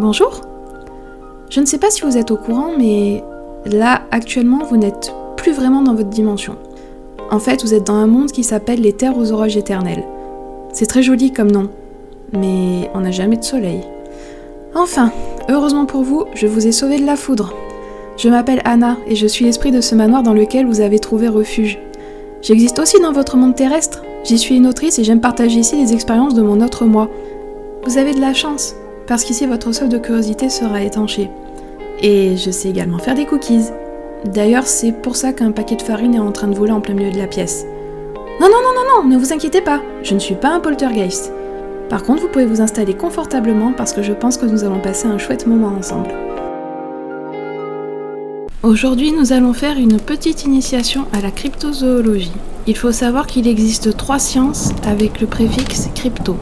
Bonjour Je ne sais pas si vous êtes au courant, mais là, actuellement, vous n'êtes plus vraiment dans votre dimension. En fait, vous êtes dans un monde qui s'appelle les terres aux orages éternels. C'est très joli comme nom, mais on n'a jamais de soleil. Enfin, heureusement pour vous, je vous ai sauvé de la foudre. Je m'appelle Anna et je suis l'esprit de ce manoir dans lequel vous avez trouvé refuge. J'existe aussi dans votre monde terrestre. J'y suis une autrice et j'aime partager ici les expériences de mon autre moi. Vous avez de la chance, parce qu'ici votre soif de curiosité sera étanché. Et je sais également faire des cookies. D'ailleurs, c'est pour ça qu'un paquet de farine est en train de voler en plein milieu de la pièce. Non, non, non, non, non, ne vous inquiétez pas, je ne suis pas un poltergeist. Par contre, vous pouvez vous installer confortablement parce que je pense que nous allons passer un chouette moment ensemble. Aujourd'hui, nous allons faire une petite initiation à la cryptozoologie. Il faut savoir qu'il existe trois sciences avec le préfixe crypto,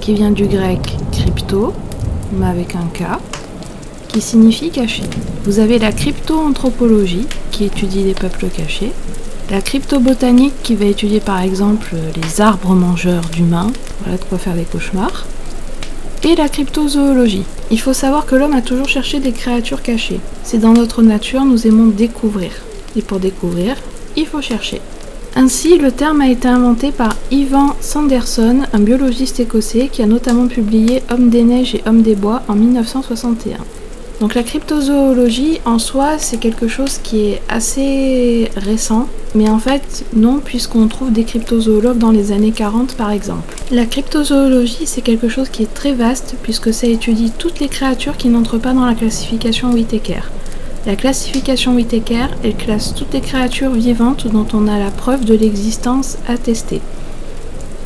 qui vient du grec crypto, mais avec un K, qui signifie caché. Vous avez la cryptoanthropologie, qui étudie les peuples cachés, la cryptobotanique, qui va étudier par exemple les arbres mangeurs d'humains, voilà de quoi faire des cauchemars, et la cryptozoologie. Il faut savoir que l'homme a toujours cherché des créatures cachées. C'est dans notre nature, nous aimons découvrir. Et pour découvrir, il faut chercher. Ainsi, le terme a été inventé par Ivan Sanderson, un biologiste écossais qui a notamment publié Homme des neiges et Homme des bois en 1961. Donc la cryptozoologie en soi, c'est quelque chose qui est assez récent, mais en fait non, puisqu'on trouve des cryptozoologues dans les années 40 par exemple. La cryptozoologie, c'est quelque chose qui est très vaste, puisque ça étudie toutes les créatures qui n'entrent pas dans la classification Whittaker. La classification Whittaker, elle classe toutes les créatures vivantes dont on a la preuve de l'existence attestée,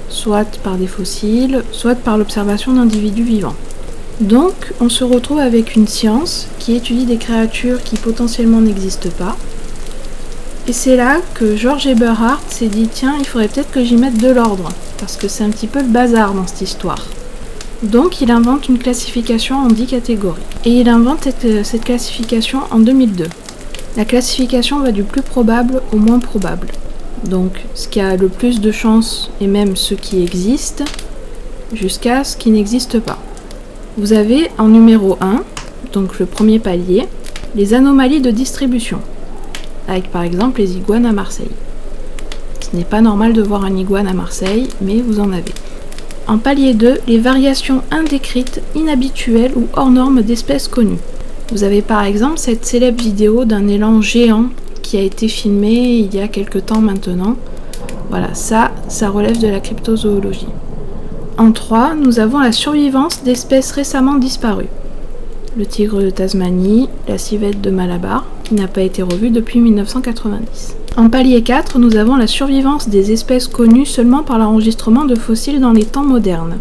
soit par des fossiles, soit par l'observation d'individus vivants. Donc, on se retrouve avec une science qui étudie des créatures qui potentiellement n'existent pas. Et c'est là que George Eberhardt s'est dit tiens, il faudrait peut-être que j'y mette de l'ordre, parce que c'est un petit peu le bazar dans cette histoire. Donc, il invente une classification en 10 catégories. Et il invente cette, cette classification en 2002. La classification va du plus probable au moins probable. Donc, ce qui a le plus de chances, et même ce qui existe, jusqu'à ce qui n'existe pas. Vous avez en numéro 1, donc le premier palier, les anomalies de distribution, avec par exemple les iguanes à Marseille. Ce n'est pas normal de voir un iguane à Marseille, mais vous en avez. En palier 2, les variations indécrites, inhabituelles ou hors normes d'espèces connues. Vous avez par exemple cette célèbre vidéo d'un élan géant qui a été filmé il y a quelque temps maintenant. Voilà, ça, ça relève de la cryptozoologie. En 3, nous avons la survivance d'espèces récemment disparues. Le tigre de Tasmanie, la civette de Malabar, qui n'a pas été revue depuis 1990. En palier 4, nous avons la survivance des espèces connues seulement par l'enregistrement de fossiles dans les temps modernes,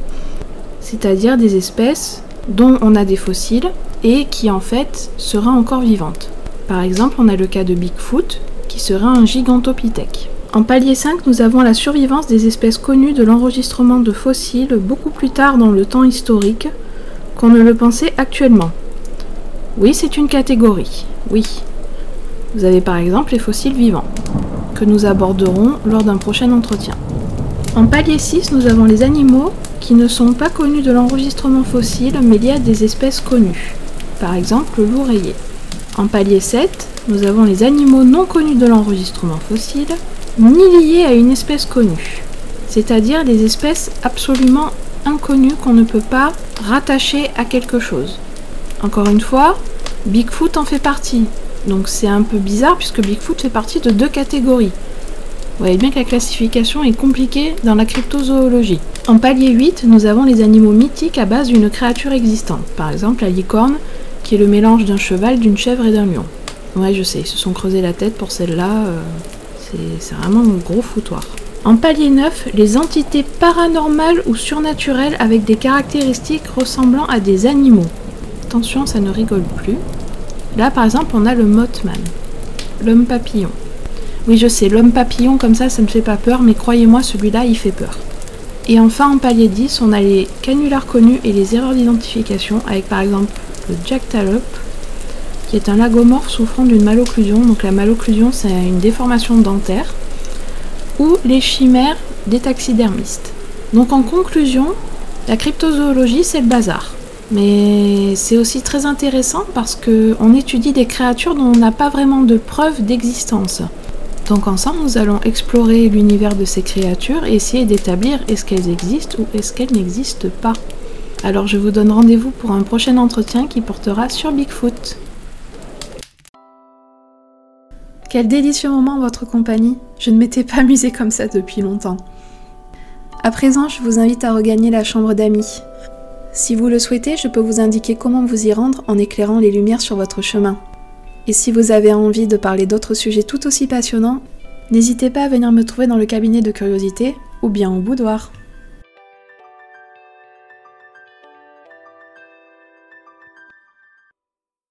c'est-à-dire des espèces dont on a des fossiles et qui en fait seraient encore vivantes. Par exemple, on a le cas de Bigfoot, qui serait un gigantopithèque. En palier 5, nous avons la survivance des espèces connues de l'enregistrement de fossiles beaucoup plus tard dans le temps historique qu'on ne le pensait actuellement. Oui, c'est une catégorie, oui. Vous avez par exemple les fossiles vivants, que nous aborderons lors d'un prochain entretien. En palier 6, nous avons les animaux qui ne sont pas connus de l'enregistrement fossile mais liés à des espèces connues, par exemple le loup rayé. En palier 7, nous avons les animaux non connus de l'enregistrement fossile ni liées à une espèce connue, c'est-à-dire des espèces absolument inconnues qu'on ne peut pas rattacher à quelque chose. Encore une fois, Bigfoot en fait partie, donc c'est un peu bizarre puisque Bigfoot fait partie de deux catégories. Vous voyez bien que la classification est compliquée dans la cryptozoologie. En palier 8, nous avons les animaux mythiques à base d'une créature existante, par exemple la licorne, qui est le mélange d'un cheval, d'une chèvre et d'un lion. Ouais, je sais, ils se sont creusé la tête pour celle-là. Euh, c'est vraiment un gros foutoir. En palier 9, les entités paranormales ou surnaturelles avec des caractéristiques ressemblant à des animaux. Attention, ça ne rigole plus. Là, par exemple, on a le Mothman, l'homme papillon. Oui, je sais, l'homme papillon comme ça, ça ne fait pas peur, mais croyez-moi, celui-là, il fait peur. Et enfin, en palier 10, on a les canulars connus et les erreurs d'identification, avec par exemple le jackalope, qui est un lagomorphe souffrant d'une malocclusion. Donc la malocclusion, c'est une déformation dentaire. Ou les chimères des taxidermistes. Donc en conclusion, la cryptozoologie, c'est le bazar. Mais c'est aussi très intéressant parce qu'on étudie des créatures dont on n'a pas vraiment de preuves d'existence. Donc ensemble, nous allons explorer l'univers de ces créatures et essayer d'établir est-ce qu'elles existent ou est-ce qu'elles n'existent pas. Alors je vous donne rendez-vous pour un prochain entretien qui portera sur Bigfoot. Quel délicieux moment votre compagnie. Je ne m'étais pas amusée comme ça depuis longtemps. À présent, je vous invite à regagner la chambre d'amis. Si vous le souhaitez, je peux vous indiquer comment vous y rendre en éclairant les lumières sur votre chemin. Et si vous avez envie de parler d'autres sujets tout aussi passionnants, n'hésitez pas à venir me trouver dans le cabinet de curiosité ou bien au boudoir.